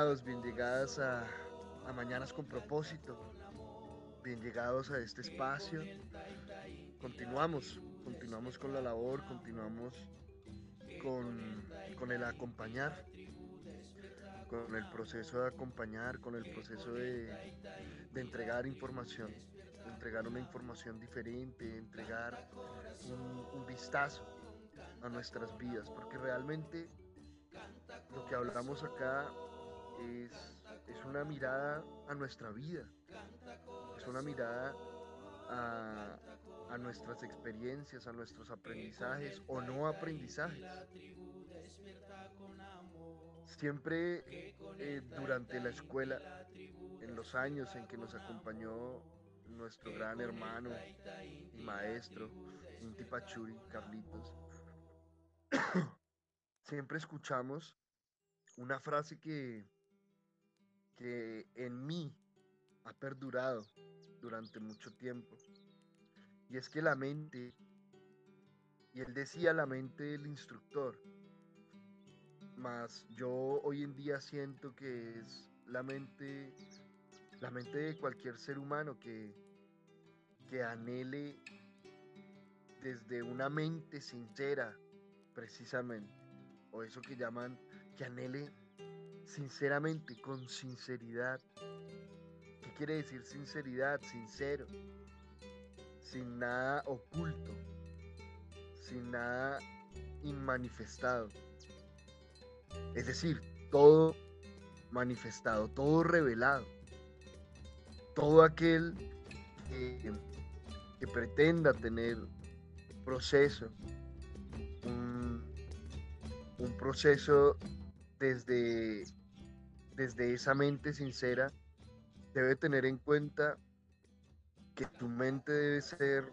Bien llegadas a, a Mañanas con propósito. Bien llegados a este espacio. Continuamos, continuamos con la labor, continuamos con, con el acompañar con el proceso de acompañar, con el proceso de, de entregar información, entregar una información diferente, entregar un vistazo a nuestras vidas, porque realmente lo que hablamos acá es, es una mirada a nuestra vida, es una mirada a, a nuestras experiencias, a nuestros aprendizajes o no aprendizajes. Siempre eh, durante la escuela, en los años en que nos acompañó nuestro gran hermano y maestro, Inti Pachuri, Carlitos, siempre escuchamos una frase que, que en mí ha perdurado durante mucho tiempo. Y es que la mente, y él decía la mente del instructor, más yo hoy en día siento que es la mente, la mente de cualquier ser humano que, que anhele desde una mente sincera, precisamente, o eso que llaman, que anhele sinceramente, con sinceridad. ¿Qué quiere decir sinceridad? Sincero, sin nada oculto, sin nada inmanifestado. Es decir, todo manifestado, todo revelado. Todo aquel que, pretenda tener proceso, un, un proceso desde, desde esa mente sincera, debe tener en cuenta que tu mente debe ser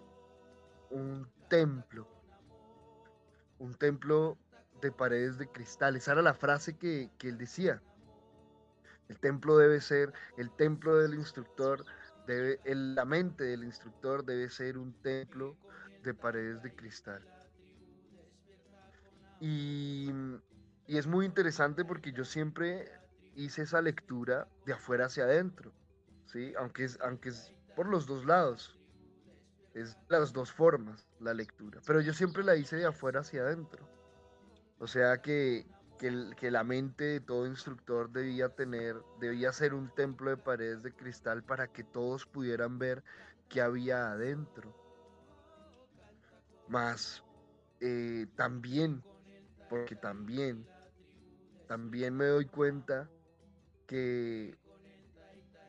un templo, un templo de paredes de cristal. Esa era la frase que, él decía. El templo debe ser, el templo del instructor, debe, la mente del instructor debe ser un templo de paredes de cristal. Y es muy interesante porque yo siempre hice esa lectura de afuera hacia adentro, ¿sí? Aunque es, aunque es por los dos lados, es las dos formas la lectura, pero yo siempre la hice de afuera hacia adentro. O sea que, que, que la mente de todo instructor debía tener, debía ser un templo de paredes de cristal para que todos pudieran ver qué había adentro. Más eh, también, porque también, también me doy cuenta que,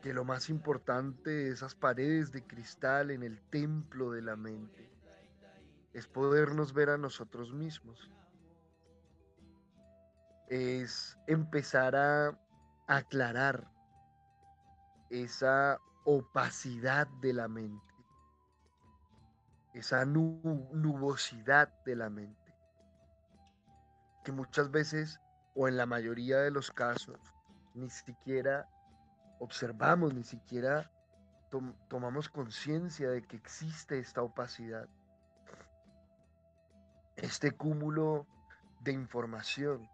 que lo más importante de esas paredes de cristal en el templo de la mente. Es podernos ver a nosotros mismos. es empezar a aclarar esa opacidad de la mente, esa nu- nubosidad de la mente, que muchas veces, o en la mayoría de los casos, ni siquiera observamos, ni siquiera tom- tomamos conciencia de que existe esta opacidad, este cúmulo de información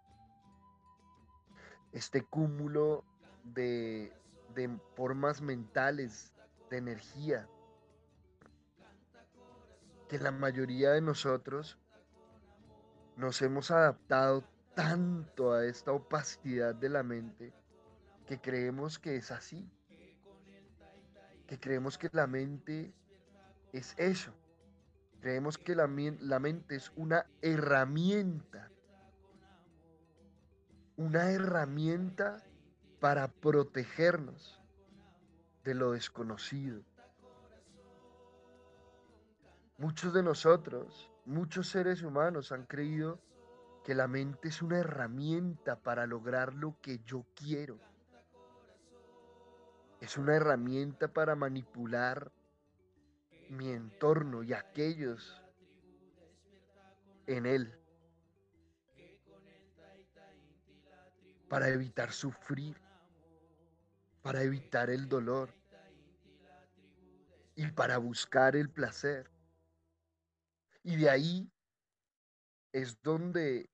este cúmulo de, de formas mentales, de energía, que la mayoría de nosotros nos hemos adaptado tanto a esta opacidad de la mente que creemos que es así, que creemos que la mente es eso. Creemos que la, la mente es una herramienta. Una herramienta para protegernos de lo desconocido. Muchos de nosotros, muchos seres humanos han creído que la mente es una herramienta para lograr lo que yo quiero. Es una herramienta para manipular mi entorno y aquellos en él. Para evitar sufrir, para evitar el dolor y para buscar el placer. Y de ahí es donde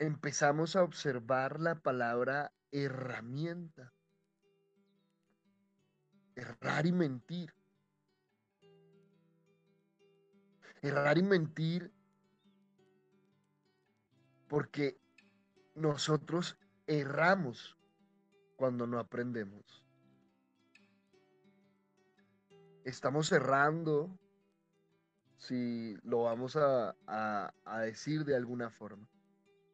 empezamos a observar la palabra herramienta. Errar y mentir. Errar y mentir porque nosotros erramos cuando no aprendemos. Estamos errando si lo vamos a, decir de alguna forma.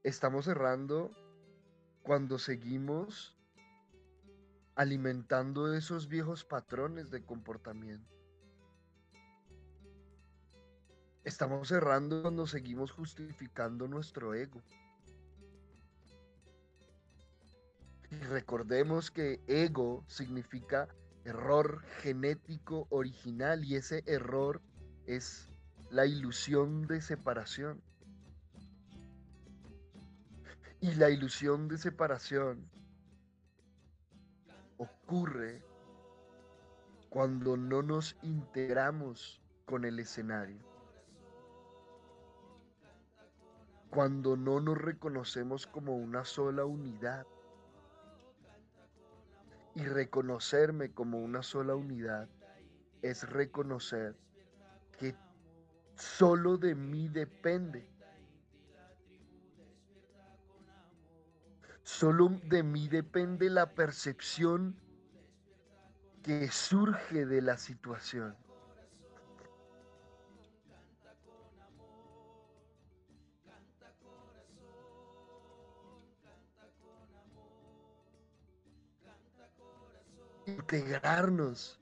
Estamos cerrando cuando seguimos alimentando esos viejos patrones de comportamiento. Estamos cerrando cuando seguimos justificando nuestro ego. Y recordemos que ego significa error genético original y ese error es la ilusión de separación. Y la ilusión de separación ocurre cuando no nos integramos con el escenario. Cuando no nos reconocemos como una sola unidad. Y reconocerme como una sola unidad es reconocer que solo de mí depende. Solo de mí depende la percepción que surge de la situación. Integrarnos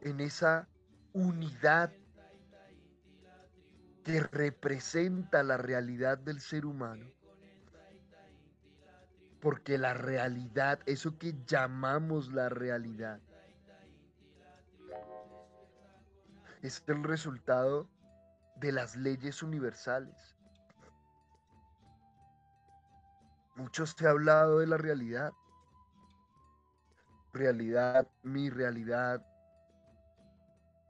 en esa unidad que representa la realidad del ser humano. Porque la realidad, eso que llamamos la realidad, es el resultado de las leyes universales. Muchos se ha hablado de la realidad. Realidad, mi realidad,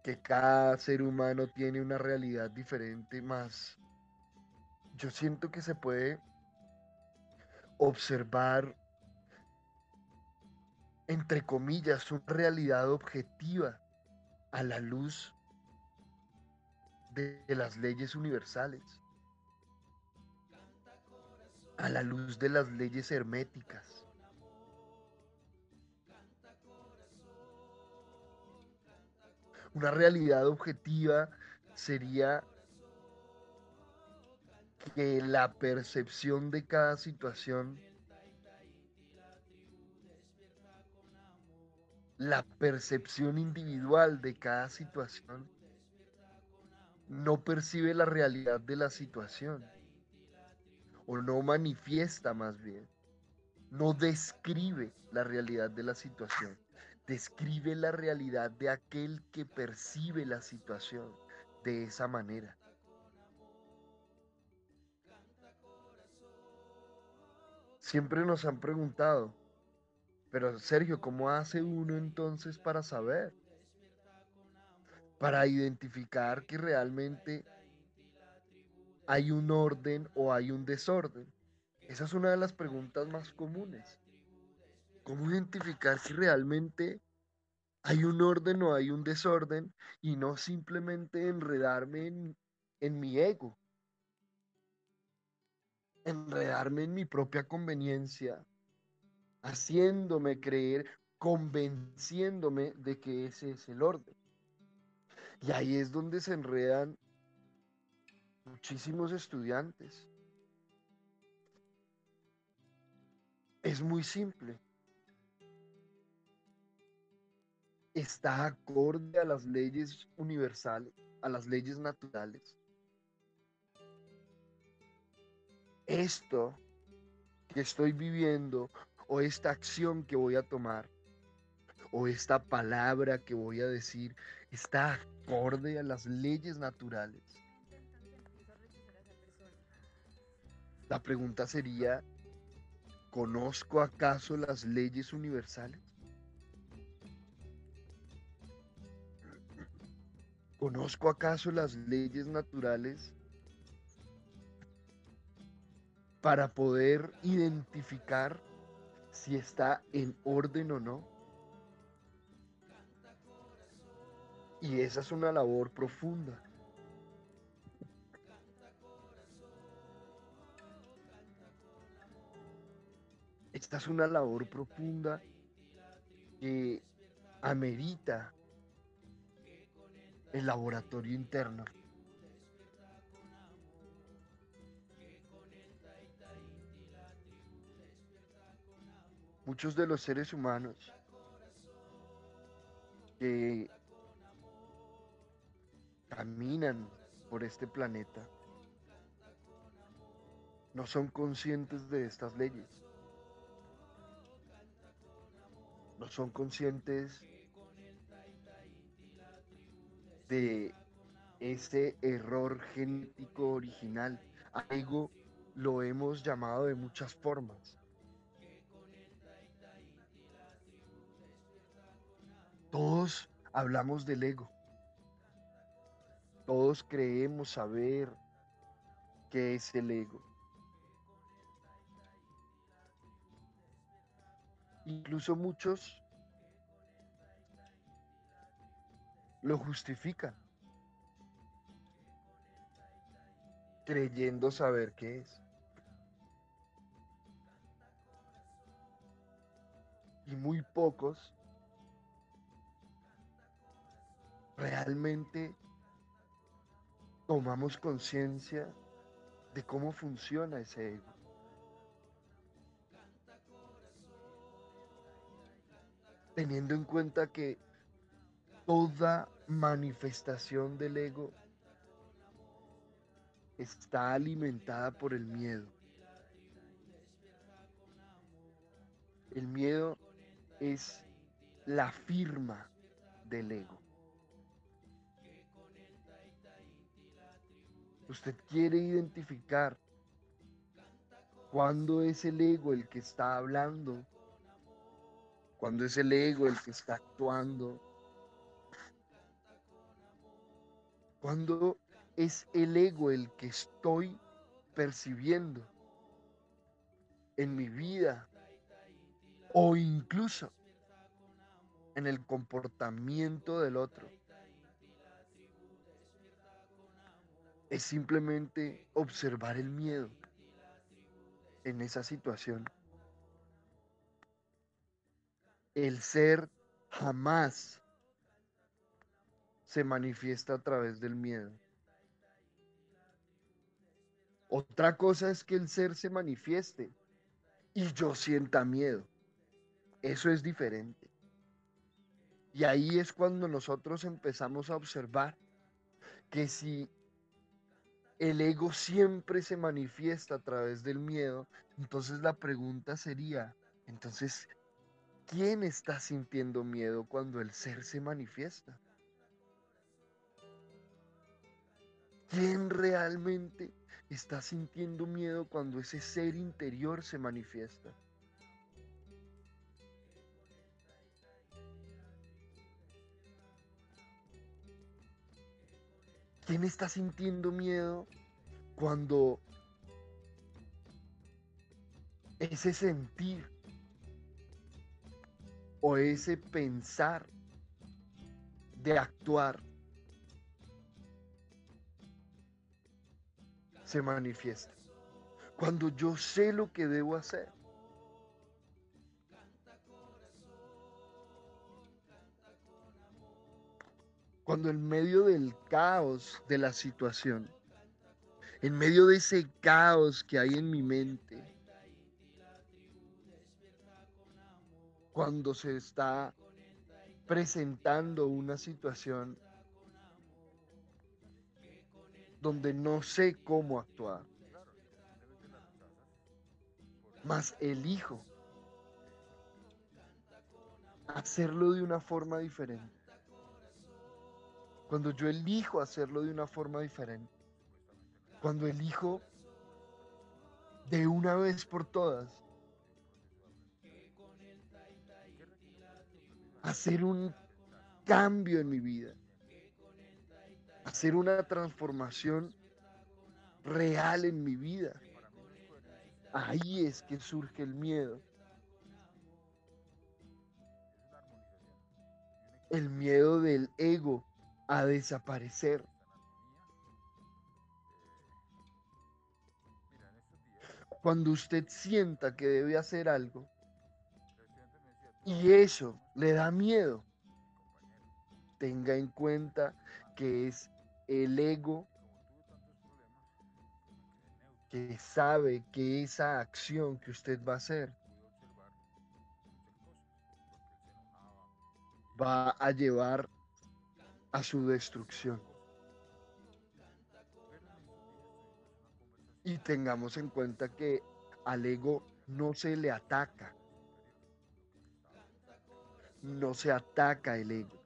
que cada ser humano tiene una realidad diferente más. Yo siento que se puede observar, entre comillas, una realidad objetiva a la luz de, las leyes universales, a la luz de las leyes herméticas. Una realidad objetiva sería que la percepción de cada situación, la percepción individual de cada situación, no percibe la realidad de la situación, o no manifiesta más bien, no describe la realidad de la situación describe la realidad de aquel que percibe la situación de esa manera. Siempre nos han preguntado, pero Sergio, ¿cómo hace uno entonces para saber? Para identificar que realmente hay un orden o hay un desorden. Esa es una de las preguntas más comunes. ¿Cómo identificar si realmente hay un orden o hay un desorden y no simplemente enredarme en, en mi ego? Enredarme en mi propia conveniencia, haciéndome creer, convenciéndome de que ese es el orden. Y ahí es donde se enredan muchísimos estudiantes. Es muy simple. Está acorde a las leyes universales, a las leyes naturales. Esto que estoy viviendo o esta acción que voy a tomar o esta palabra que voy a decir está acorde a las leyes naturales. La pregunta sería, ¿conozco acaso las leyes universales? ¿Conozco acaso las leyes naturales para poder identificar si está en orden o no? Y esa es una labor profunda. Esta es una labor profunda que amerita el laboratorio interno. Muchos de los seres humanos que caminan por este planeta no son conscientes de estas leyes. No son conscientes de ese error genético original. Algo lo hemos llamado de muchas formas. Todos hablamos del ego. Todos creemos saber qué es el ego. Incluso muchos lo justifican, creyendo saber qué es. Y muy pocos realmente tomamos conciencia de cómo funciona ese ego. Teniendo en cuenta que toda manifestación del ego está alimentada por el miedo. El miedo es la firma del ego. Usted quiere identificar cuándo es el ego el que está hablando, cuándo es el ego el que está actuando, cuándo es el ego el que estoy percibiendo en mi vida o incluso en el comportamiento del otro. Es simplemente observar el miedo en esa situación. El ser jamás se manifiesta a través del miedo. Otra cosa es que el ser se manifieste y yo sienta miedo. Eso es diferente. Y ahí es cuando nosotros empezamos a observar que si el ego siempre se manifiesta a través del miedo, entonces la pregunta sería, entonces, ¿quién está sintiendo miedo cuando el ser se manifiesta? ¿Quién realmente está sintiendo miedo cuando ese ser interior se manifiesta? ¿Quién está sintiendo miedo cuando ese sentir o ese pensar de actuar se manifiesta? Cuando yo sé lo que debo hacer. Cuando en medio del caos de la situación, en medio de ese caos que hay en mi mente, cuando se está presentando una situación donde no sé cómo actuar, más elijo hacerlo de una forma diferente. Cuando yo elijo hacerlo de una forma diferente, cuando elijo de una vez por todas hacer un cambio en mi vida, hacer una transformación real en mi vida. Ahí es que surge el miedo. El miedo del ego a desaparecer. Cuando usted sienta que debe hacer algo y eso le da miedo, tenga en cuenta que es el ego que sabe que esa acción que usted va a hacer va a llevar a su destrucción. Y tengamos en cuenta que al ego no se le ataca. No se ataca el ego.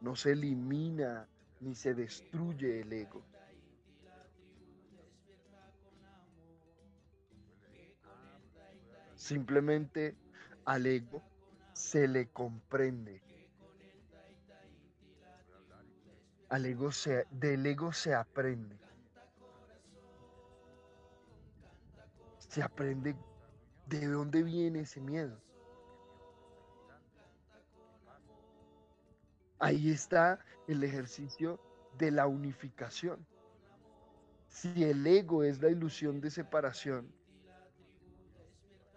No se elimina ni se destruye el ego. Simplemente al ego se le comprende. Al ego se, del ego se aprende. Se aprende de dónde viene ese miedo. Ahí está el ejercicio de la unificación. Si el ego es la ilusión de separación,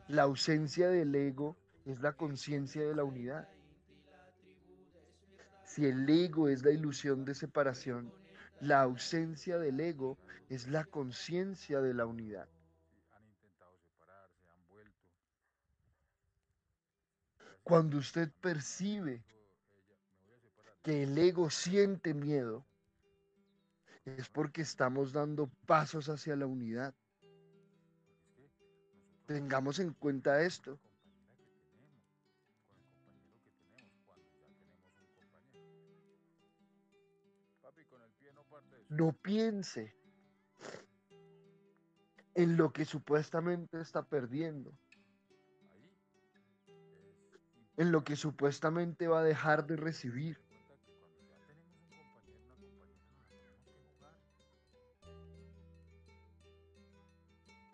la ausencia del ego es la conciencia de la unidad. Si el ego es la ilusión de separación, la ausencia del ego es la conciencia de la unidad. Cuando usted percibe que el ego siente miedo, es porque estamos dando pasos hacia la unidad. Tengamos en cuenta esto. No piense en lo que supuestamente está perdiendo. En lo que supuestamente va a dejar de recibir.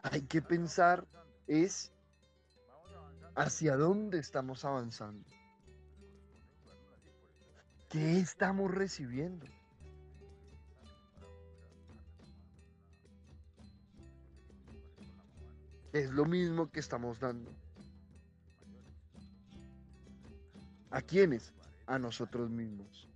Hay que pensar es hacia dónde estamos avanzando. ¿Qué estamos recibiendo? Es lo mismo que estamos dando. ¿A quiénes? A nosotros mismos.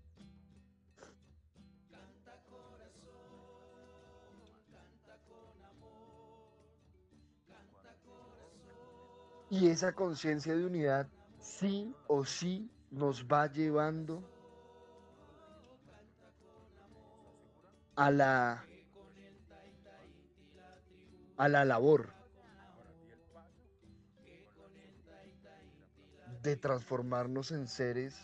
Y esa conciencia de unidad sí o sí nos va llevando a la a la labor de transformarnos en seres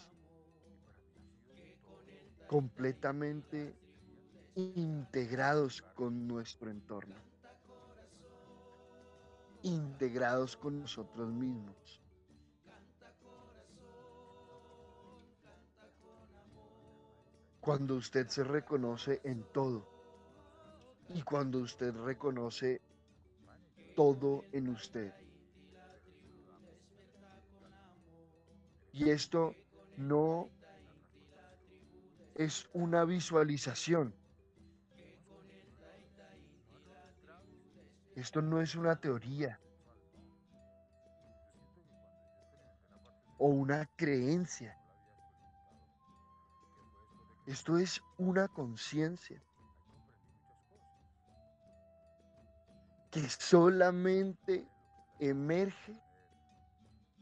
completamente integrados con nuestro entorno integrados con nosotros mismos. Cuando usted se reconoce en todo y cuando usted reconoce todo en usted. Y esto no es una visualización. Esto no es una teoría o una creencia. Esto es una conciencia que solamente emerge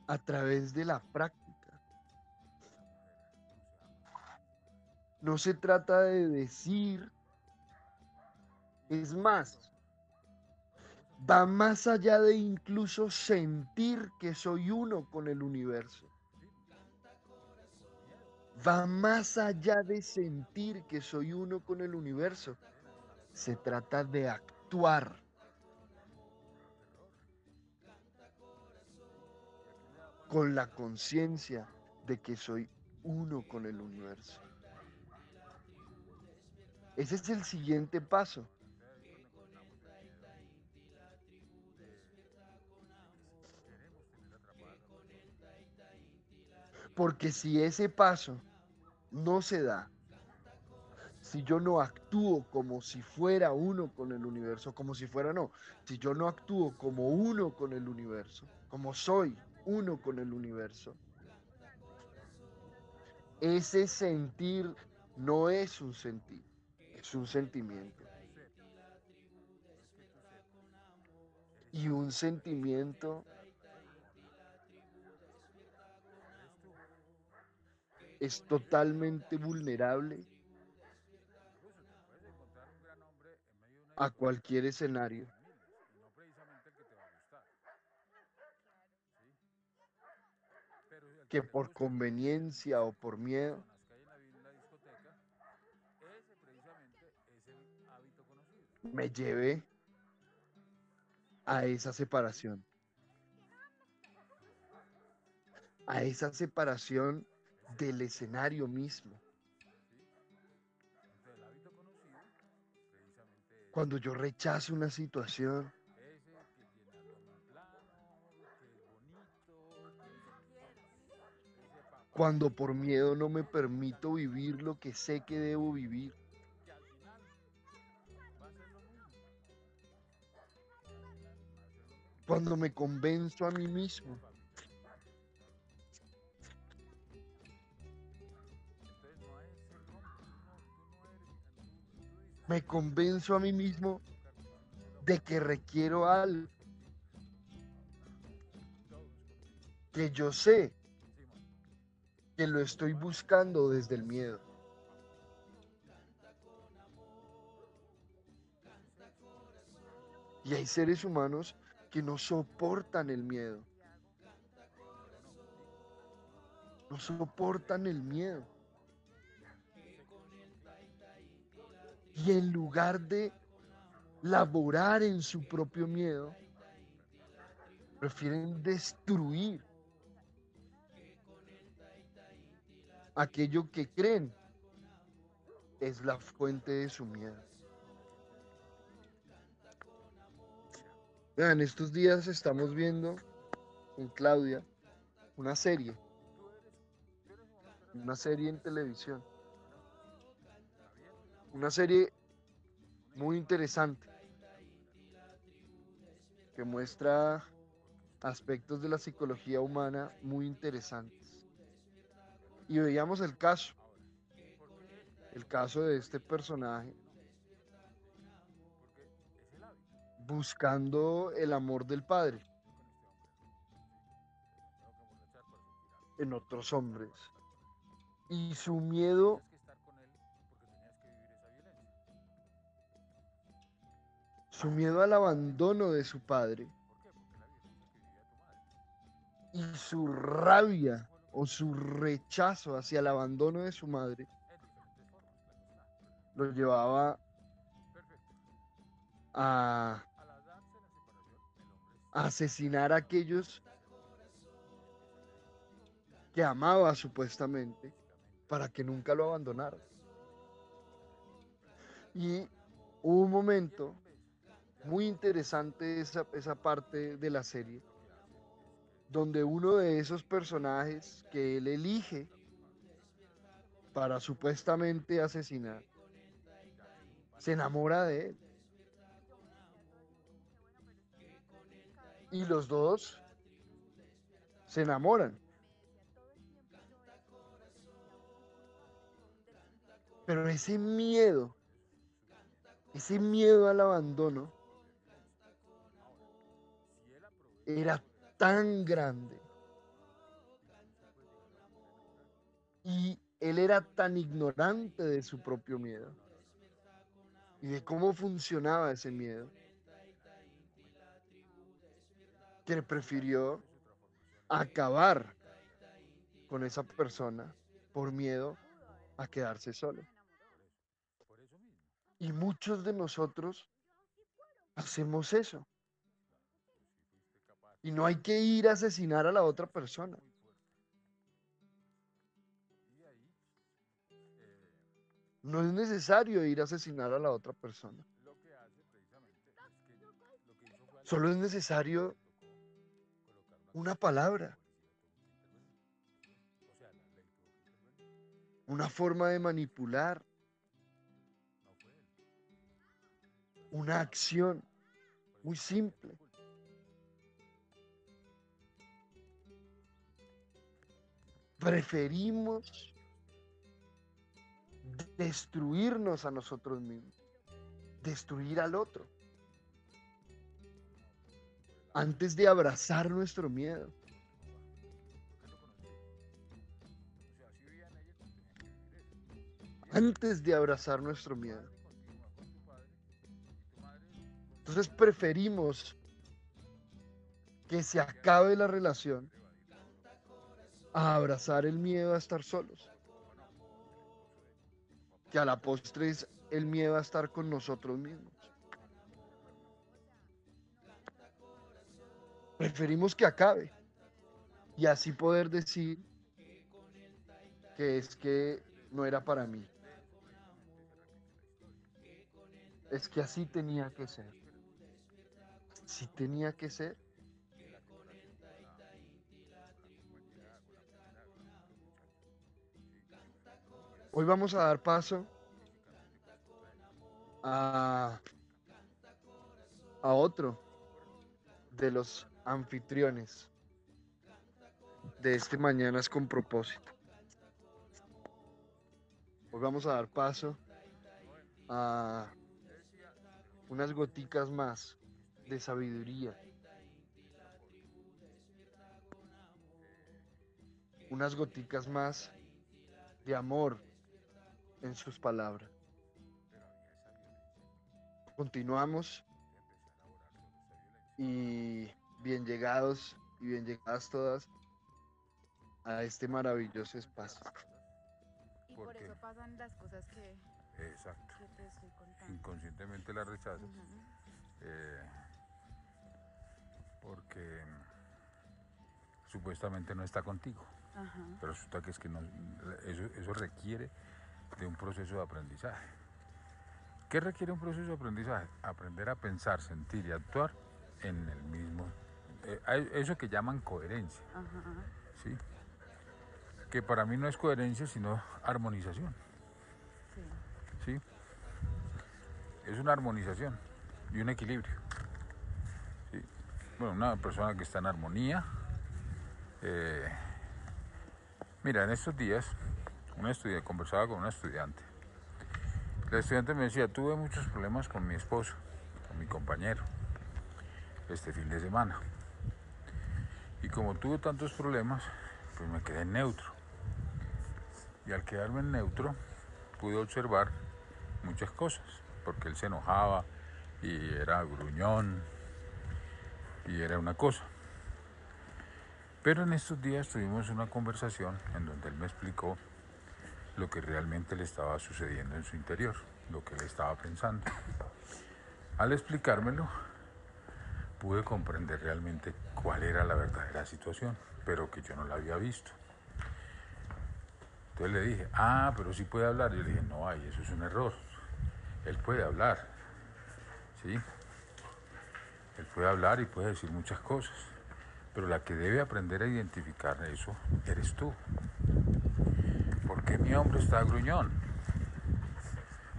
a través de la práctica. No se trata de decir, es más, va más allá de incluso sentir que soy uno con el universo va más allá de sentir que soy uno con el universo. Se trata de actuar. Con la conciencia de que soy uno con el universo. Ese es el siguiente paso. Porque si ese paso no se da si yo no actúo como si fuera uno con el universo, como si fuera no, si yo no actúo como uno con el universo, como soy uno con el universo, ese sentir no es un sentir, es un sentimiento. Y un sentimiento es totalmente vulnerable a cualquier escenario. Que por conveniencia o por miedo me lleve a esa separación. A esa separación del escenario mismo. Cuando yo rechazo una situación, cuando por miedo no me permito vivir lo que sé que debo vivir. Cuando me convenzo a mí mismo me convenzo a mí mismo de que requiero algo que yo sé que lo estoy buscando desde el miedo. Y hay seres humanos que no soportan el miedo. No soportan el miedo. Y en lugar de laborar en su propio miedo, prefieren destruir aquello que creen es la fuente de su miedo. Vean, estos días estamos viendo en Claudia una serie, una serie en televisión una serie muy interesante que muestra aspectos de la psicología humana muy interesantes. Y veíamos el caso, el caso de este personaje buscando el amor del padre. En otros hombres. Y su miedo su miedo al abandono de su padre. Y su rabia o su rechazo hacia el abandono de su madre lo llevaba a, asesinar a aquellos que amaba supuestamente para que nunca lo abandonara. Y hubo un momento muy interesante esa, esa parte de la serie, donde uno de esos personajes que él elige para supuestamente asesinar, se enamora de él. Y los dos se enamoran. Pero ese miedo, ese miedo al abandono, era tan grande. Y él era tan ignorante de su propio miedo y de cómo funcionaba ese miedo prefirió acabar con esa persona por miedo a quedarse solo. Y muchos de nosotros hacemos eso. Y no hay que ir a asesinar a la otra persona. No es necesario ir a asesinar a la otra persona. Solo es necesario una palabra. Una forma de manipular. Una acción muy simple. Preferimos destruirnos a nosotros mismos, destruir al otro, antes de abrazar nuestro miedo. Antes de abrazar nuestro miedo. Entonces preferimos que se acabe la relación a abrazar el miedo a estar solos que a la postre es el miedo a estar con nosotros mismos. Preferimos que acabe y así poder decir que es que no era para mí. Es que así tenía que ser. Si tenía que ser. Hoy vamos a dar paso a, a otro de los anfitriones de este Mañanas con propósito. Hoy vamos a dar paso a unas goticas más de sabiduría. Unas goticas más de amor en sus palabras. Continuamos y bien llegados y bien llegadas todas a este maravilloso espacio. Y por eso pasan las cosas que, Exacto. que te estoy contando. Inconscientemente la rechazas. Eh, porque supuestamente no está contigo. Ajá. Pero resulta que es que no, eso, eso requiere de un proceso de aprendizaje. ¿Qué requiere un proceso de aprendizaje? Aprender a pensar, sentir y actuar en el mismo. Eh, eso que llaman coherencia, Ajá. ¿sí? Que para mí no es coherencia, sino armonización, Sí. ¿sí? Es una armonización y un equilibrio. ¿sí? Bueno, una persona que está en armonía. eh, mira, en estos días, un estudiante, conversaba con una estudiante. La estudiante me decía, tuve muchos problemas con mi esposo, con mi compañero, este fin de semana. Y como tuve tantos problemas, pues me quedé neutro. Y al quedarme neutro, pude observar muchas cosas, porque él se enojaba y era gruñón y era una cosa. Pero en estos días tuvimos una conversación en donde él me explicó lo que realmente le estaba sucediendo en su interior, lo que él estaba pensando. Al explicármelo, pude comprender realmente cuál era la verdadera situación, pero que yo no la había visto. Entonces le dije, ah, pero sí puede hablar. Yo le dije, no, ay, eso es un error. Él puede hablar, ¿sí? Él puede hablar y puede decir muchas cosas, pero la que debe aprender a identificar eso eres tú. ¿Por qué mi hombre está gruñón?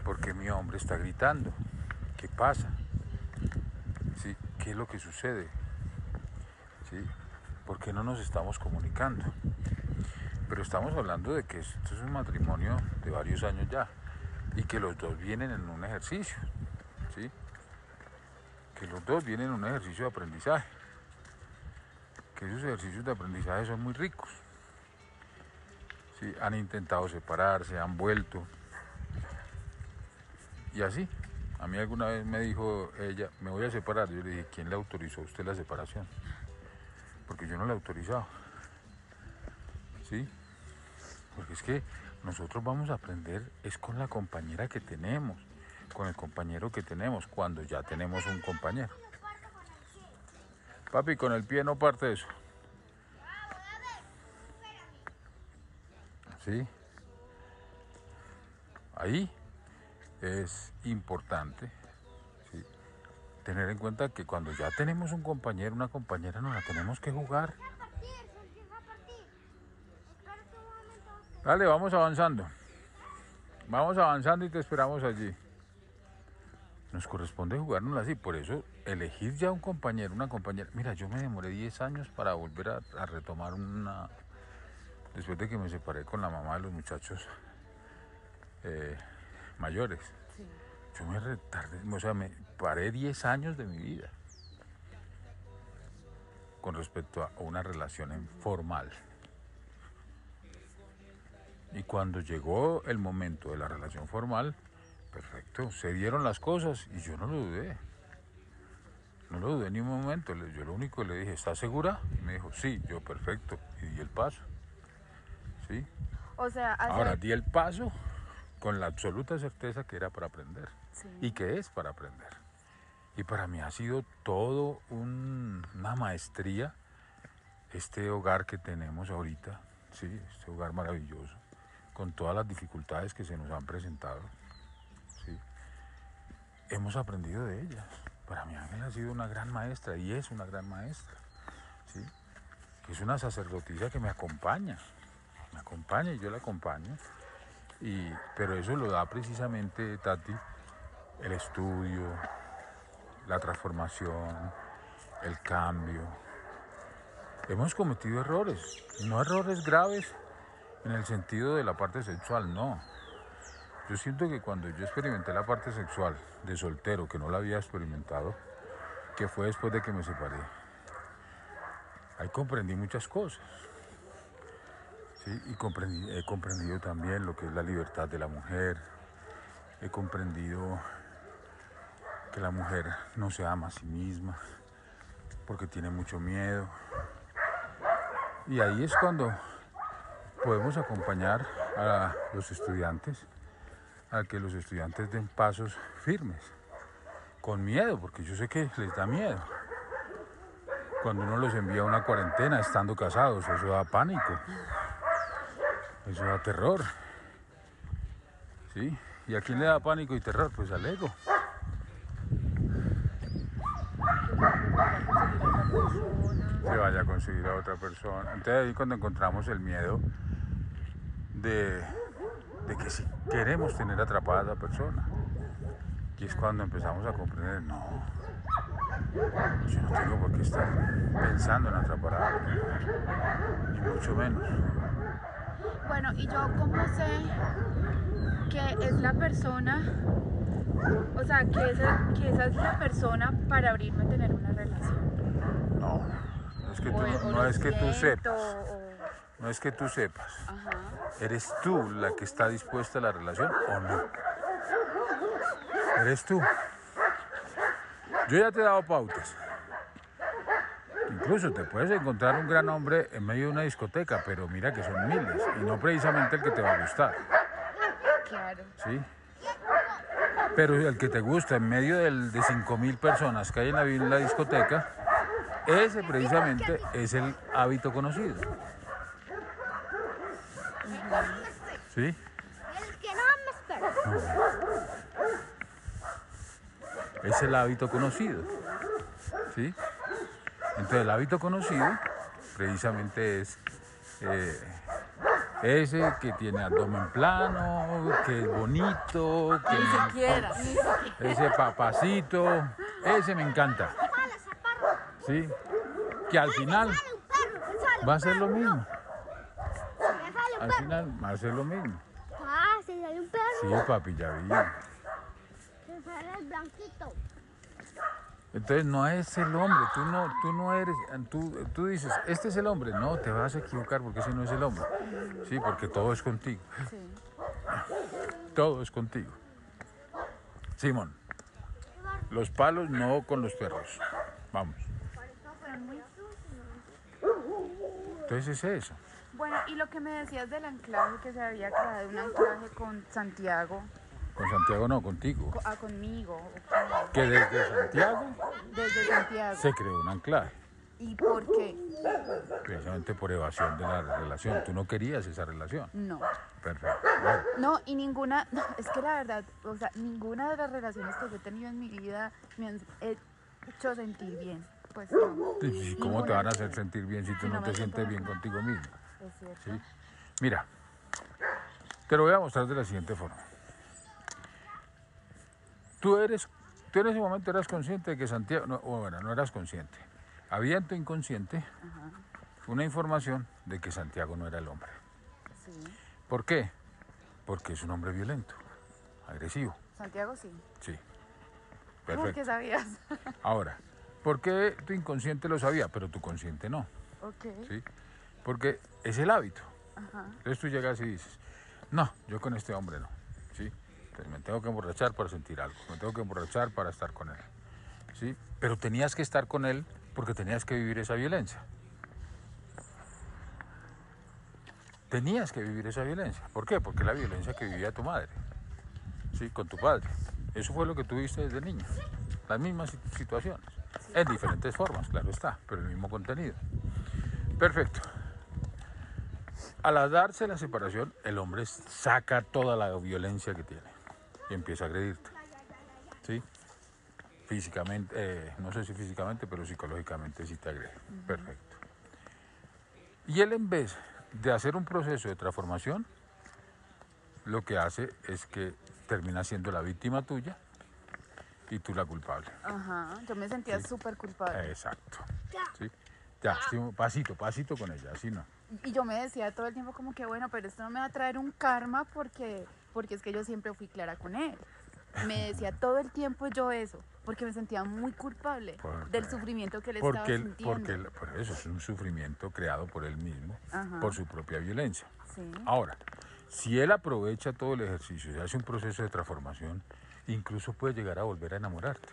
¿Por qué mi hombre está gritando? ¿Qué pasa? ¿Qué es lo que sucede? ¿Sí? ¿Por qué no nos estamos comunicando? Pero estamos hablando de que esto es un matrimonio de varios años ya. y que los dos vienen en un ejercicio, ¿sí? Que los dos vienen en un ejercicio de aprendizaje, que esos ejercicios de aprendizaje son muy ricos. ¿sí? Han intentado separarse, han vuelto, y así. A mí alguna vez me dijo ella, me voy a separar. Yo le dije, ¿quién le autorizó a usted la separación? Porque yo no la he autorizado. ¿Sí? Porque es que nosotros vamos a aprender es con la compañera que tenemos, con el compañero que tenemos, cuando ya tenemos un compañero. Papi, con el pie no parte eso. ¿Sí? Ahí es importante tener en cuenta que cuando ya tenemos un compañero, una compañera, nos la tenemos que jugar. Dale, vamos avanzando. Vamos avanzando y te esperamos allí. Nos corresponde jugárnosla así, por eso elegir ya un compañero, una compañera. Mira, yo me demoré 10 años para volver a, retomar una... Después de que me separé con la mamá de los muchachos eh, mayores. Yo me retardé, o sea, me paré 10 años de mi vida con respecto a una relación formal. Y cuando llegó el momento de la relación formal, perfecto, se dieron las cosas y yo no lo dudé. No lo dudé ni un momento. Yo lo único que le dije, ¿estás segura? Y me dijo, sí, yo perfecto. Y di el paso. ¿Sí? O sea, ahora di el paso con la absoluta certeza que era para aprender y que es para aprender. Y para mí ha sido todo una maestría este hogar que tenemos ahorita, sí, este hogar maravilloso con todas las dificultades que se nos han presentado. ¿sí? Hemos aprendido de ellas. Para mí Ángel ha sido una gran maestra y es una gran maestra. ¿sí? Es una sacerdotisa que me acompaña, me acompaña y yo la acompaño. Pero eso lo da precisamente, Tati, el estudio, la transformación, el cambio. Hemos cometido errores, no errores graves, en el sentido de la parte sexual, no. Yo siento que cuando yo experimenté la parte sexual de soltero, que no la había experimentado, que fue después de que me separé, ahí comprendí muchas cosas. ¿Sí? Y he comprendido también lo que es la libertad de la mujer, he comprendido que la mujer no se ama a sí misma, porque tiene mucho miedo. Y ahí es cuando podemos acompañar a los estudiantes a que los estudiantes den pasos firmes, con miedo, porque yo sé que les da miedo. Cuando uno los envía a una cuarentena estando casados, eso da pánico, eso da terror. ¿Sí? ¿Y a quién le da pánico y terror? Pues al ego. Se vaya a conseguir a otra persona. Entonces ahí cuando encontramos el miedo, de, que si queremos tener atrapada a la persona. Y es cuando empezamos a comprender, no, yo no tengo por qué estar pensando en atrapar a alguien, ni mucho menos. Bueno, ¿y yo cómo sé que es la persona, o sea, que esa, que esa es la persona para abrirme a tener una relación? No, no es que tú, no, es que tú sepas. No es que tú sepas. ¿Eres tú la que está dispuesta a la relación o no? ¿Eres tú? Yo ya te he dado pautas. Incluso te puedes encontrar un gran hombre en medio de una discoteca, pero mira que son miles y no precisamente el que te va a gustar. Claro. ¿Sí? Pero el que te gusta en medio del, de 5.000 personas que hay en la, en la discoteca, ese precisamente es el hábito conocido. ¿Sí? Es el hábito conocido. ¿Sí? Entonces el hábito conocido precisamente es eh, ese que tiene abdomen plano, que es bonito, que ni siquiera, ese papacito, ese me encanta. ¿Sí? Que al final va a ser lo mismo al final va a ser lo mismo. Ah, si hay un perro. Sí, papi, ya vi. Que sale el blanquito. Entonces no es el hombre, tú no, tú no eres, tú, tú dices, este es el hombre, no, te vas a equivocar porque ese no es el hombre. Sí, porque todo es contigo, Sí. todo es contigo. Simón, los palos no con los perros. Vamos. Entonces es eso. Bueno, y lo que me decías del anclaje, que se había creado un anclaje con Santiago, Con Santiago no, contigo. co- ah, conmigo, Que desde Santiago desde Santiago. se creó un anclaje, ¿Y por qué? precisamente por evasión de la relación. Tú no querías esa relación. No. Perfecto. Bueno, No, y ninguna, no, es que la verdad, o sea, ninguna de las relaciones que yo he tenido en mi vida me han hecho sentir bien. Pues no. ¿y ¿Cómo te van a hacer sentir bien si tú Si no no te sientes bien bien. contigo mismo? Es cierto. ¿sí? Mira, te lo voy a mostrar de la siguiente forma. Tú eres, tú en ese momento eras consciente de que Santiago, no, bueno, no eras consciente. Había en tu inconsciente una información de que Santiago no era el hombre. Sí. ¿Por qué? Porque es un hombre violento, agresivo. Santiago sí. Sí. ¿Cómo Perfecto. que sabías? Ahora, ¿por qué tu inconsciente lo sabía, pero tu consciente no? ok. ¿Sí? Porque es el hábito. Ajá. Entonces tú llegas y dices, no, yo con este hombre no. Me tengo que emborrachar para sentir algo, me tengo que emborrachar para estar con él. ¿Sí? Pero tenías que estar con él porque tenías que vivir esa violencia. Tenías que vivir esa violencia. ¿Por qué? Porque la violencia que vivía tu madre. ¿Sí? Con tu padre. Eso fue lo que tuviste desde niño. Las mismas sit- situaciones. En diferentes formas, claro está, pero el mismo contenido. Perfecto. Al darse la separación, el hombre saca toda la violencia que tiene y empieza a agredirte. ¿Sí? Físicamente, eh, no sé si físicamente, pero psicológicamente sí te agrede. Perfecto. Y él en vez de hacer un proceso de transformación, lo que hace es que termina siendo la víctima tuya y tú la culpable. Ajá. Yo me sentía Sí. súper culpable. Exacto. ¿Sí? Ya, sí, pasito, pasito con ella, así no. Y yo me decía todo el tiempo como que bueno, pero esto no me va a traer un karma porque, porque es que yo siempre fui clara con él. Me decía todo el tiempo yo eso, porque me sentía muy culpable del sufrimiento que él Porque, estaba él- sintiendo. porque él- por eso es un sufrimiento creado por él mismo, Ajá. por su propia violencia. Sí. Ahora, si él aprovecha todo el ejercicio y hace un proceso de transformación, incluso puede llegar a volver a enamorarte.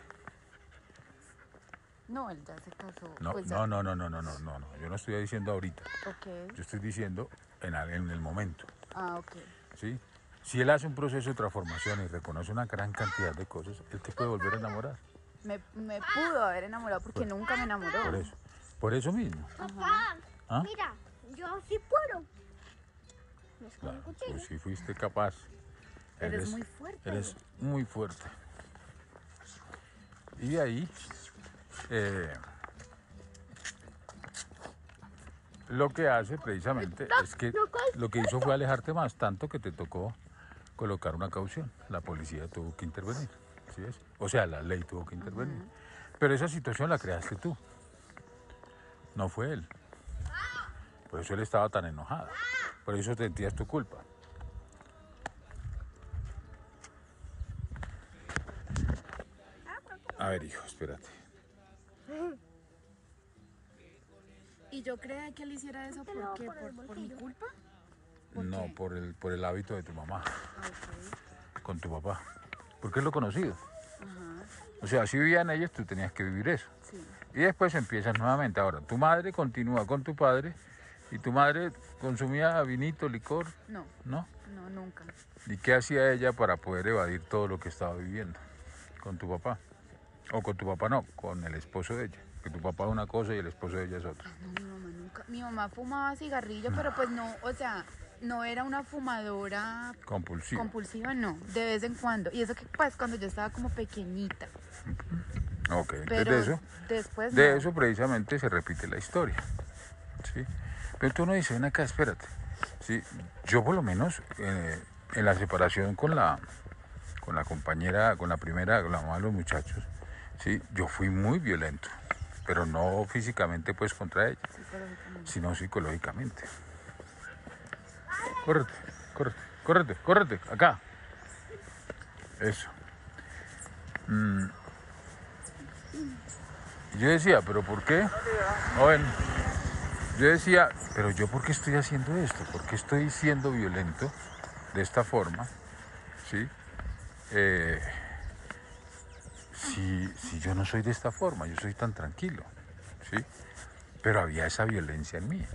No, él ya se casó. No, pues no, no, no, no, no, no, no, no. Yo no estoy diciendo ahorita. Ok. Yo estoy diciendo en, en el momento. Ah, ok. ¿sí? Si él hace un proceso de transformación y reconoce una gran cantidad de cosas, él te puede volver a enamorar. Me, me pudo haber enamorado porque nunca me enamoró. Por eso. Por eso mismo. Papá, ¿Ah? mira, yo sí puedo. Claro, contigo. pues si fuiste capaz. Eres muy fuerte. Eres muy fuerte. Y de ahí, eh, lo que hace precisamente es que lo que hizo fue alejarte más, tanto que te tocó colocar una caución. La policía tuvo que intervenir. ¿sí ves? O sea, la ley tuvo que intervenir. Pero esa situación la creaste tú. No fue él. Por eso él estaba tan enojado. Por eso sentías tu culpa. A ver, hijo, espérate. ¿Y yo creía que él hiciera eso por qué? por el ¿Por, por mi culpa? ¿Por No, qué? por el, por el hábito de tu mamá, con tu papá. Porque es lo conocido. Ajá. O sea, si vivían ellos, tú tenías que vivir eso. Sí. Y después empiezas nuevamente. Ahora, tu madre continúa con tu padre y tu madre consumía vinito, licor, No, ¿no? no, nunca. ¿Y qué hacía ella para poder evadir todo lo que estaba viviendo con tu papá? O con tu papá no, con el esposo de ella. Que tu papá es una cosa y el esposo de ella es otra. No, mi mamá nunca. Mi mamá fumaba cigarrillo, pero pues no, o sea, no era una fumadora Compulsiva. compulsiva, no, de vez en cuando. Y eso que pues cuando yo estaba como pequeñita. ok, entonces Pero de eso, después de no. eso precisamente se repite la historia. ¿sí? Pero tú no dices, ven acá, espérate. ¿sí? Yo por lo menos eh, en la separación con la, con la compañera, con la primera, con la mamá de los muchachos, ¿sí? yo fui muy violento. Pero no físicamente pues contra ella. Psicológicamente. sino psicológicamente. Córrete, córrete, córrete, córrete, acá. Eso. Mm. Yo decía, pero ¿por qué? Bueno, yo decía, pero yo ¿por qué estoy haciendo esto? ¿Por qué estoy siendo violento de esta forma? ¿Sí? Eh, si, si yo no soy de esta forma, yo soy tan tranquilo. ¿Sí? Pero había esa violencia en mí.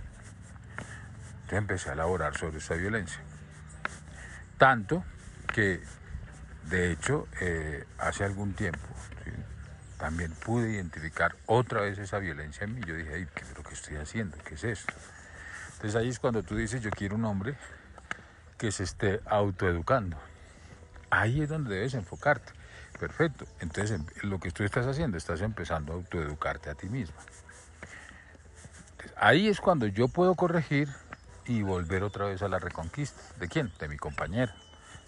Entonces empecé a elaborar sobre esa violencia. Tanto que, de hecho, eh, hace algún tiempo también pude identificar otra vez esa violencia en mí. Yo dije, Ay, ¿qué es lo que estoy haciendo? ¿Qué es esto? Entonces ahí es cuando tú dices, yo quiero un hombre que se esté autoeducando. Ahí es donde debes enfocarte. Perfecto. Entonces em- lo que tú estás haciendo, estás empezando a autoeducarte a ti mismo. Ahí es cuando yo puedo corregir y volver otra vez a la reconquista. ¿De quién? De mi compañero,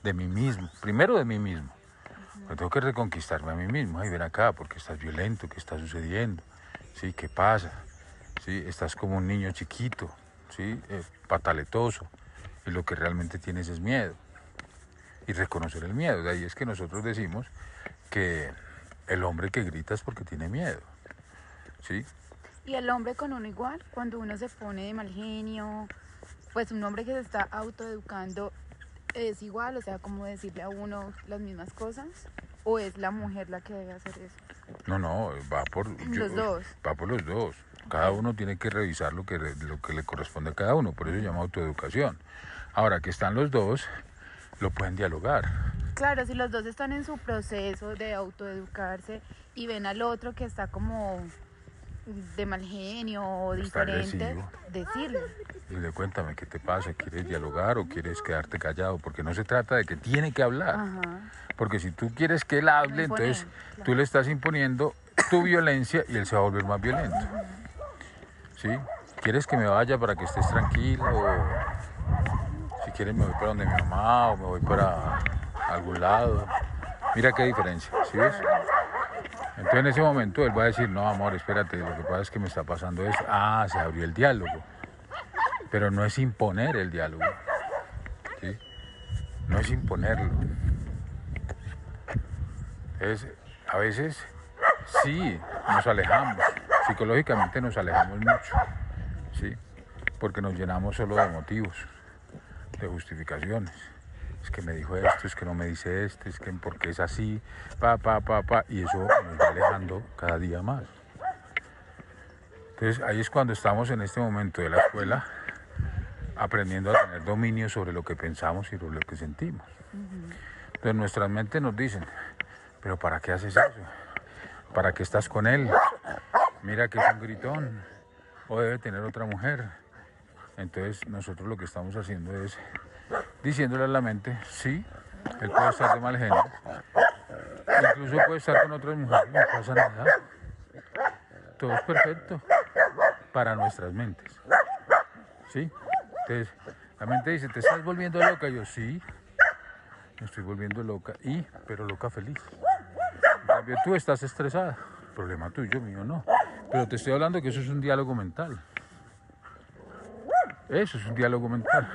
de mí mismo. Primero de mí mismo. Pero tengo que reconquistarme a mí mismo. Ay, ven acá, porque estás violento, ¿qué está sucediendo? ¿Sí? ¿Qué pasa? ¿Sí? Estás como un niño chiquito, ¿sí? Eh, pataletoso. Y lo que realmente tienes es miedo. Y reconocer el miedo. De ahí es que nosotros decimos que el hombre que grita es porque tiene miedo. ¿Sí? Y el hombre con uno igual, cuando uno se pone de mal genio, pues un hombre que se está autoeducando es igual, o sea, como decirle a uno las mismas cosas, o es la mujer la que debe hacer eso. No, no, va por Los dos. Va por los dos. Cada uno tiene que revisar lo que, lo que le corresponde a cada uno, por eso se llama autoeducación. Ahora que están los dos, lo pueden dialogar. Claro, si los dos están en su proceso de autoeducarse y ven al otro que está como de mal genio o Está diferente, agresivo. decirle. Dile, cuéntame qué te pasa, ¿quieres dialogar o quieres quedarte callado? Porque no se trata de que tiene que hablar. Ajá. Porque si tú quieres que él hable, Imponer, entonces claro. tú le estás imponiendo tu violencia y él se va a volver más violento. ¿Sí? ¿Quieres que me vaya para que estés tranquilo? O si quieres me voy para donde mi mamá o me voy para algún lado. Mira qué diferencia, ¿sí ves? Entonces en ese momento él va a decir, no amor, espérate, lo que pasa es que me está pasando esto. Ah, se abrió el diálogo. Pero no es imponer el diálogo. No es imponerlo. Es, a veces sí, nos alejamos, psicológicamente nos alejamos mucho, ¿sí? porque nos llenamos solo de motivos, de justificaciones. Es que me dijo esto, es que no me dice esto, es que porque es así, pa, pa, pa, pa, y eso nos va alejando cada día más. Entonces ahí es cuando estamos en este momento de la escuela aprendiendo a tener dominio sobre lo que pensamos y sobre lo que sentimos. Entonces nuestras mentes nos dicen, pero ¿para qué haces eso? ¿Para qué estás con él? Mira que es un gritón. O debe tener otra mujer. Entonces nosotros lo que estamos haciendo es diciéndole a la mente, sí, él puede estar de mal genio. Incluso puede estar con otras mujeres, no pasa nada. Todo es perfecto para nuestras mentes. ¿Sí? Entonces, la mente dice, ¿te estás volviendo loca? Yo, sí, me estoy volviendo loca, y, pero loca feliz. En cambio, tú estás estresada. Problema tuyo, mío no. Pero te estoy hablando que eso es un diálogo mental. Eso es un diálogo mental.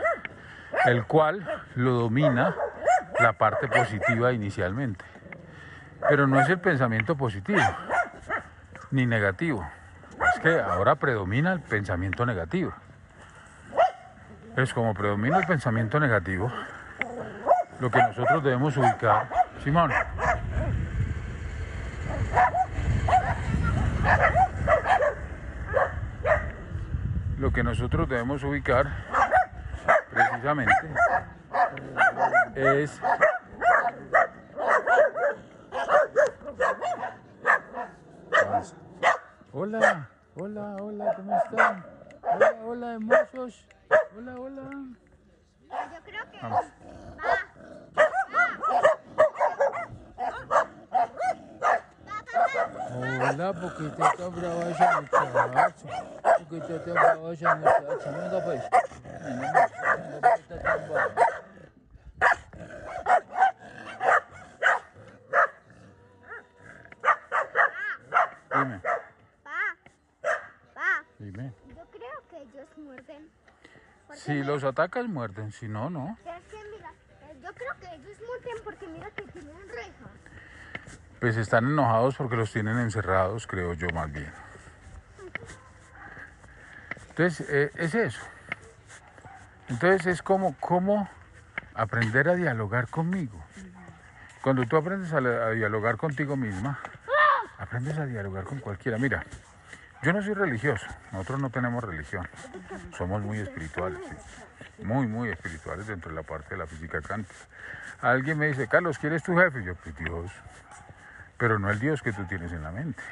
El cual lo domina la parte positiva inicialmente. Pero no es el pensamiento positivo, ni negativo. Es que ahora predomina el pensamiento negativo. Es como predomina el pensamiento negativo, lo que nosotros debemos ubicar. Simón. Lo que nosotros debemos ubicar precisamente es. Hola, hola, hola, ¿cómo están? Hola, hola, hermosos. Hola, hola. Yo creo que Vamos. Hola, ¿por qué te está brava esa muchacha? ¿Por qué te está brava esa muchacha? Venga pues. Venga, venga, ¿por qué está tan brava? Dime, pa, pa, dime. yo creo que ellos muerden. Porque Si mira, los atacas, muerden. Si no, no. eh, yo creo que ellos muerden porque mira que tienen Pues están enojados porque los tienen encerrados, creo yo más bien. Entonces, eh, es eso. Entonces es como, como aprender a dialogar conmigo. Cuando tú aprendes a, a dialogar contigo misma, aprendes a dialogar con cualquiera. Mira, yo no soy religioso, nosotros no tenemos religión, somos muy espirituales, sí. Muy, muy espirituales dentro de la parte de la física cántica. Alguien me dice, Carlos, ¿quién es tu jefe? Yo, pues Dios, pero no el Dios que tú tienes en la mente.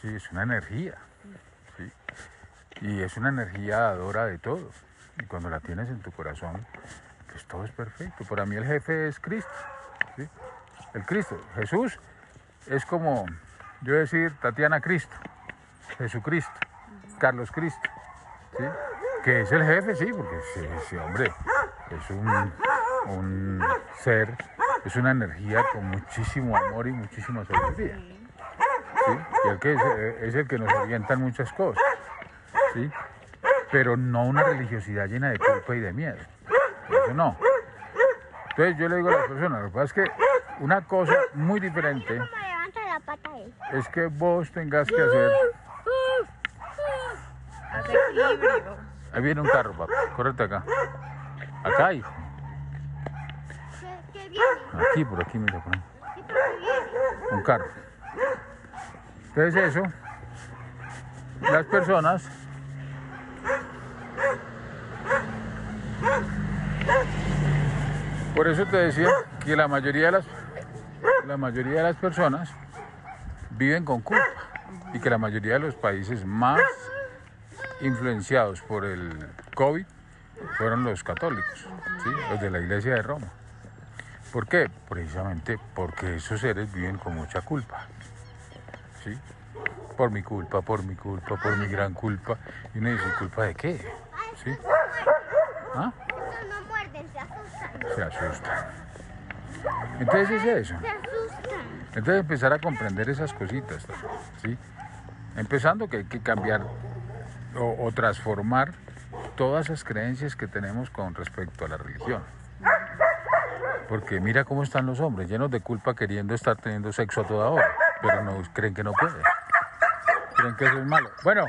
Sí, es una energía, sí. Y es una energía dadora de todo. Y cuando la tienes en tu corazón, pues todo es perfecto. Para mí el jefe es Cristo, ¿sí? El Cristo. Jesús es como, yo decir, Tatiana Cristo. Jesucristo, Carlos Cristo, ¿sí? Que es el jefe, sí, porque ese, hombre es un, un, ser, es una energía con muchísimo amor y muchísima sabiduría. ¿sí? Y el que es, es, el que nos orienta en muchas cosas, ¿sí? pero no una religiosidad llena de culpa y de miedo. Eso no. Entonces yo le digo a las personas, lo que pasa es que una cosa muy diferente es que vos tengas que hacer Hace equilibrio. Ahí viene un carro, papá. Córrete acá. Acá, hijo. ¿Qué, qué viene? Aquí, por aquí, mira, por ahí. ¿Qué qué? Un carro. Entonces eso, las personas Por eso te decía que la mayoría de las la mayoría de las personas viven con culpa y que la mayoría de los países más influenciados por el COVID fueron los católicos, ¿sí? los de la iglesia de Roma. ¿Por qué? Precisamente porque esos seres viven con mucha culpa. ¿sí? Por mi culpa, por mi culpa, por mi gran culpa. Y uno dice, ¿culpa de qué? ¿Sí? ¿Ah? No muerden, se asustan. Se asustan. Entonces es eso. Se asustan. Entonces empezar a comprender esas cositas, ¿sí? Empezando que hay que cambiar o, o, transformar todas esas creencias que tenemos con respecto a la religión. Porque mira cómo están los hombres, llenos de culpa queriendo estar teniendo sexo a toda hora, pero no creen que no pueden. Creen que eso es malo. Bueno,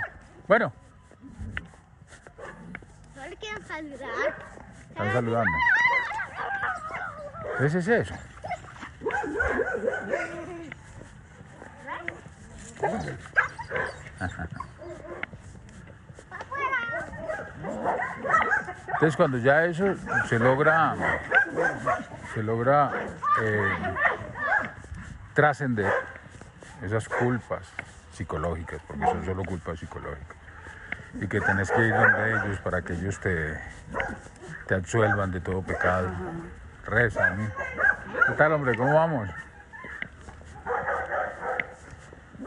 bueno, ¿No le quieren saludar? están saludando. Entonces es eso. Entonces cuando ya eso se logra, se logra eh, trascender esas culpas psicológicas, porque son solo culpas psicológicas, y que tenés que ir donde ellos para que ellos te, te absuelvan de todo pecado. Reza a mí. ¿Qué tal, hombre? ¿Cómo vamos?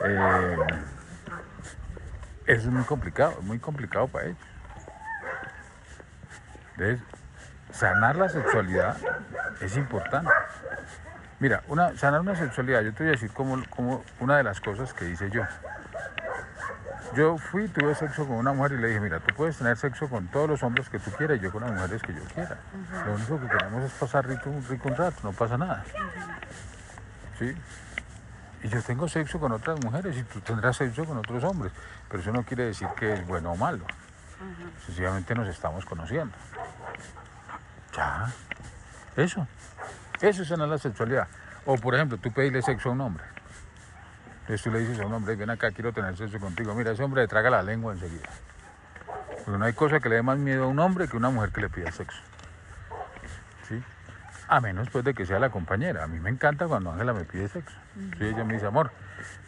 Eh, es muy complicado, es muy complicado para ellos. ¿Ves? Sanar la sexualidad es importante. Mira, una, sanar una sexualidad, yo te voy a decir como, como una de las cosas que hice yo. Yo fui, tuve sexo con una mujer y le dije, mira, tú puedes tener sexo con todos los hombres que tú quieras y yo con las mujeres que yo quiera. Lo único que queremos es pasar rico, rico un rato, no pasa nada. ¿Sí? Y yo tengo sexo con otras mujeres y tú tendrás sexo con otros hombres, pero eso no quiere decir que es bueno o malo. Sencillamente nos estamos conociendo. Ya. Eso. Eso es la sexualidad. O por ejemplo, tú pedirle sexo a un hombre. Entonces tú le dices a un hombre, ven acá, quiero tener sexo contigo. Mira, ese hombre le traga la lengua enseguida. Porque no hay cosa que le dé más miedo a un hombre que una mujer que le pida sexo. A menos pues de que sea la compañera. A mí me encanta cuando Ángela me pide sexo. Sí, ella me dice, amor,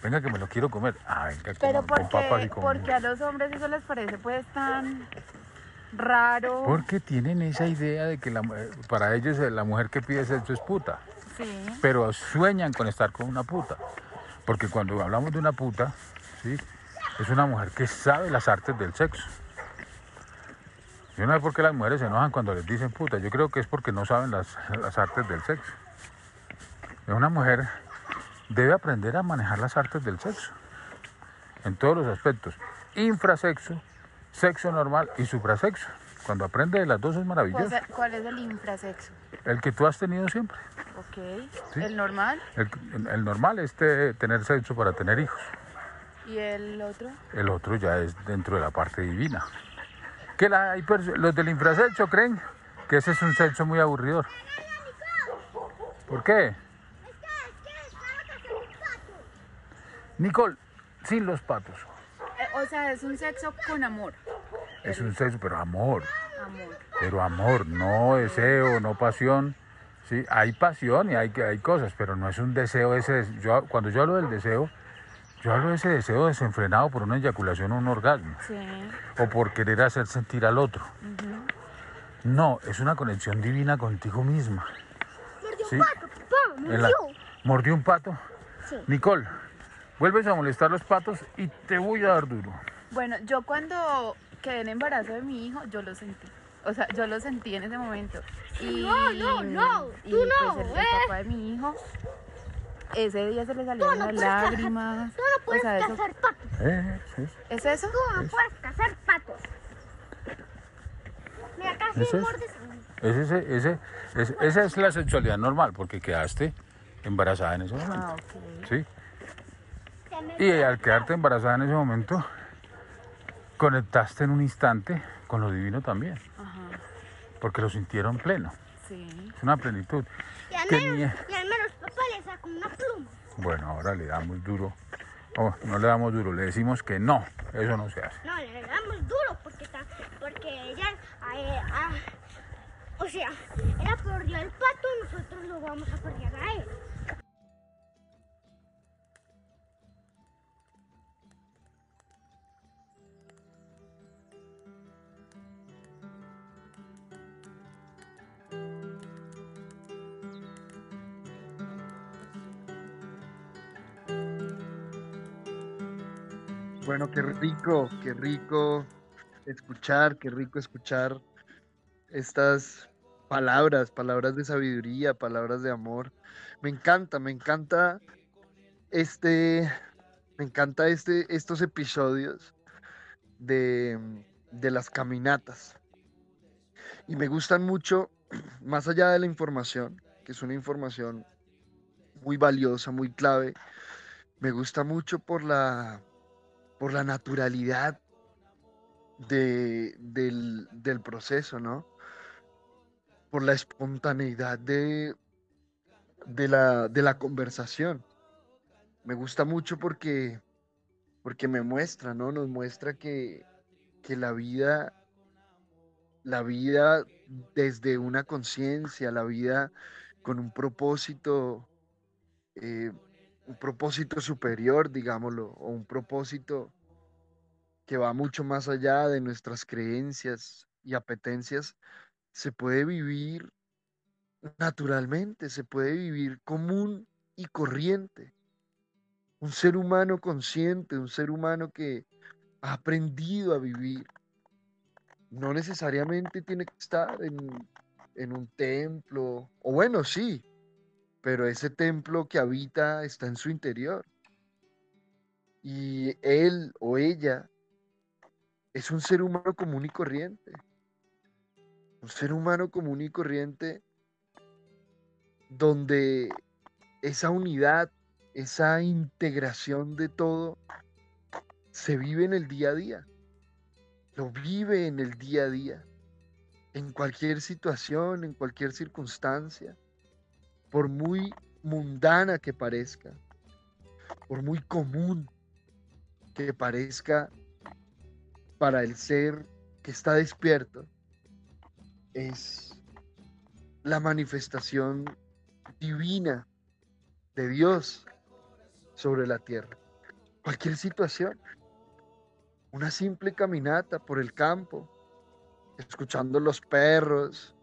venga que me lo quiero comer. Ah, venga, Pero con, con papas y porque, con... porque a los hombres eso les parece pues tan raro. Porque tienen esa idea de que la, mu- para ellos eh, la mujer que pide sexo es puta. Sí. pero sueñan con estar con una puta. Porque cuando hablamos de una puta, ¿sí? es una mujer que sabe las artes del sexo. Yo no sé por qué las mujeres se enojan cuando les dicen puta. Yo creo que es porque no saben las, las artes del sexo. Una mujer debe aprender a manejar las artes del sexo. En todos los aspectos. Infrasexo, sexo normal y suprasexo. Cuando aprende de las dos es ¿Cuál maravilloso. ¿Cuál es el infrasexo? El que tú has tenido siempre. Ok. Sí. ¿El normal? El, el normal es te- tener sexo para tener hijos. ¿Y el otro? El otro ya es dentro de la parte divina. Que la- los del infrasexo creen que ese es un sexo muy aburridor. ¿Por qué? Nicole, sin los patos. Eh, o sea, es un sexo con amor. Es un sexo, pero amor. Amor. Pero amor, no deseo, no pasión. Sí, hay pasión y hay, hay cosas, pero no es un deseo ese. Yo, cuando yo hablo del deseo, yo hablo de ese deseo desenfrenado por una eyaculación o un orgasmo. Sí. o por querer hacer sentir al otro. No, es una conexión divina contigo misma. Mordió Sí. un pato, papá, la- mordió. ¿Mordió un pato? Sí. Nicole, vuelves a molestar los patos y te voy a dar duro. Bueno, yo cuando quedé en embarazo de mi hijo, yo lo sentí. O sea, yo lo sentí en ese momento. Y, No, no, no, y tú no, pues el, el ¿eh? papá de mi hijo, ese día se le salieron no las cazar, lágrimas. tú no puedes o sea, eso, cazar patos. Eh, sí. ¿Es eso? Tú no puedes cazar patos. Mira, casi ¿Eso es? mordes. Ese, ese, ese- ese- esa es la sexualidad normal, porque quedaste embarazada en ese momento. Ah, ok. ¿sí? Y al quedarte embarazada en ese momento, conectaste en un instante con lo divino también, Ajá, porque lo sintieron pleno. sí. Es una plenitud. Y al menos, ni- y al menos papá le sacó una pluma. Bueno, ahora le damos duro. Oh, no le damos duro, le decimos que no, eso no se hace. No, le damos duro porque, porque ella, eh, ah, o sea, ella perdió el pato, nosotros lo vamos a perder a él. Bueno, qué rico, qué rico escuchar, qué rico escuchar estas palabras, palabras de sabiduría, palabras de amor. Me encanta, me encanta este, me encanta este, estos episodios de, de las caminatas. Y me gustan mucho, más allá de la información, que es una información muy valiosa, muy clave, me gusta mucho por la, por la naturalidad de, del, proceso, ¿no? Por la espontaneidad de, de, la, de la conversación. Me gusta mucho porque, porque me muestra, ¿no? Nos muestra que, que la vida, la vida desde una conciencia, la vida con un propósito, eh, un propósito superior, digámoslo, o un propósito que va mucho más allá de nuestras creencias y apetencias, se puede vivir naturalmente, se puede vivir común y corriente. Un ser humano consciente, un ser humano que ha aprendido a vivir. No necesariamente tiene que estar en, en un templo, o bueno, sí, pero ese templo que habita está en su interior. Y él o ella es un ser humano común y corriente. Un ser humano común y corriente donde esa unidad, esa integración de todo se vive en el día a día. Lo vive en el día a día. En cualquier situación, en cualquier circunstancia. Por muy mundana que parezca. Por muy común que parezca para el ser que está despierto, es la manifestación divina de Dios sobre la tierra. Cualquier situación, una simple caminata por el campo, escuchando los perros,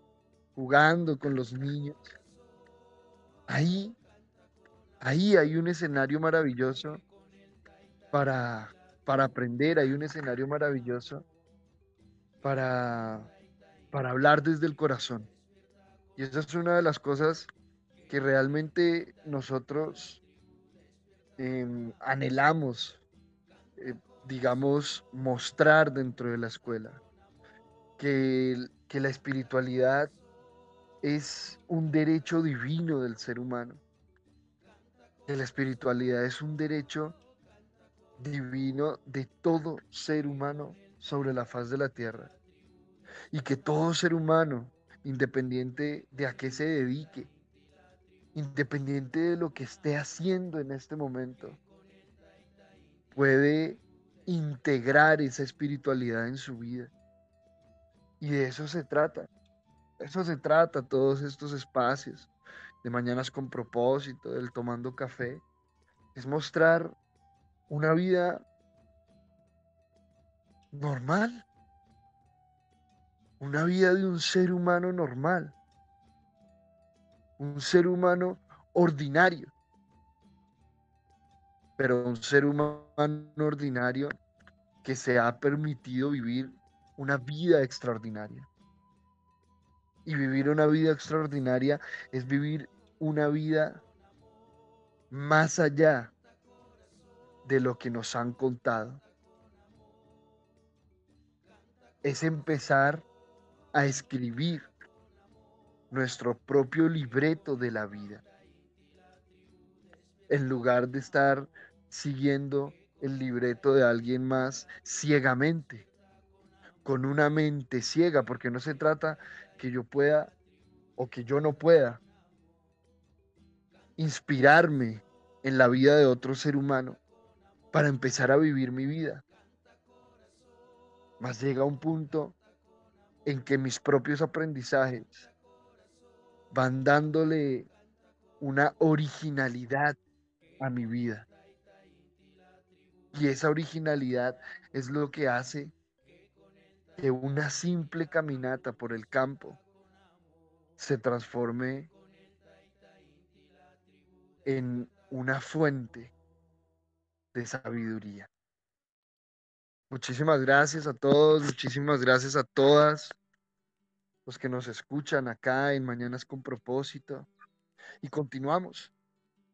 jugando con los niños. Ahí, ahí hay un escenario maravilloso para, para aprender, hay un escenario maravilloso para, para hablar desde el corazón. Y esa es una de las cosas que realmente nosotros em, anhelamos, eh, digamos, mostrar dentro de la escuela. que, que la espiritualidad es un derecho divino del ser humano, que la espiritualidad es un derecho divino de todo ser humano sobre la faz de la tierra y que todo ser humano, independiente de a qué se dedique, independiente de lo que esté haciendo en este momento, puede integrar esa espiritualidad en su vida. Y de eso se trata. Eso se trata todos estos espacios de mañanas con propósito, del tomando café. Es mostrar una vida normal. Una vida de un ser humano normal. Un ser humano ordinario. Pero un ser humano ordinario que se ha permitido vivir una vida extraordinaria. Y vivir una vida extraordinaria es vivir una vida más allá de lo que nos han contado. Es empezar a escribir nuestro propio libreto de la vida. En lugar de estar siguiendo el libreto de alguien más ciegamente, con una mente ciega, porque no se trata que yo pueda o que yo no pueda inspirarme en la vida de otro ser humano para empezar a vivir mi vida. Más llega un punto en que mis propios aprendizajes van dándole una originalidad a mi vida. Y esa originalidad es lo que hace que una simple caminata por el campo se transforme en una fuente de sabiduría. Muchísimas gracias a todos, muchísimas gracias a todas los que nos escuchan acá en Mañanas con propósito. Y continuamos,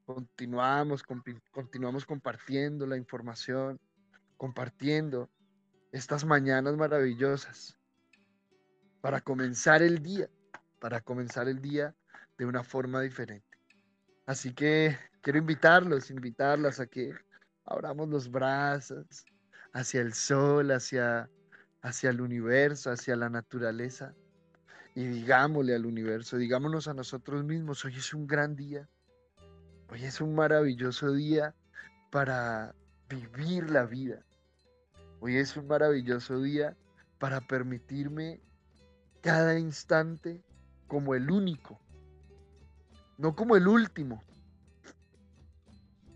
continuamos, continuamos compartiendo la información, compartiendo estas mañanas maravillosas para comenzar el día, para comenzar el día de una forma diferente. Así que quiero invitarlos, invitarlas a que abramos los brazos hacia el sol, hacia, hacia el universo, hacia la naturaleza y digámosle al universo, digámonos a nosotros mismos, hoy es un gran día, hoy es un maravilloso día para vivir la vida, Hoy es un maravilloso día para permitirme cada instante como el único, no como el último,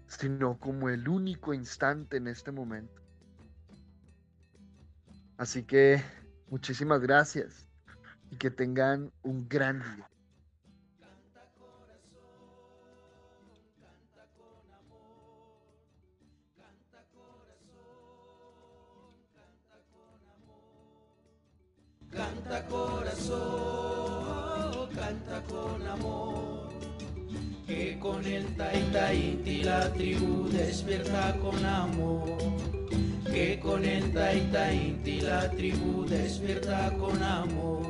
sino como el único instante en este momento. Así que muchísimas gracias y que tengan un gran día. Canta corazón, canta con amor, que con el Taita Inti la tribu despierta con amor. Que con el Taita Inti la tribu despierta con amor.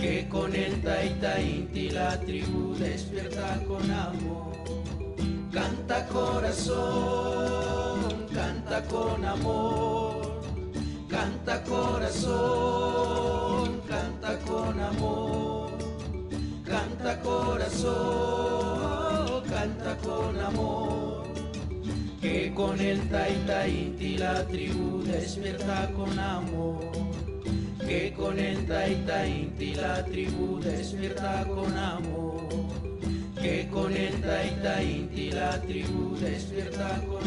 Que con el Taita Inti la tribu despierta con amor. Canta corazón, canta con amor Canta corazón, canta con amor. Canta corazón, canta con amor. Que con el Taita Inti la tribu despierta con amor. Que con el Taita Inti la tribu despierta con amor. Que con el Taita Inti la tribu despierta con amor.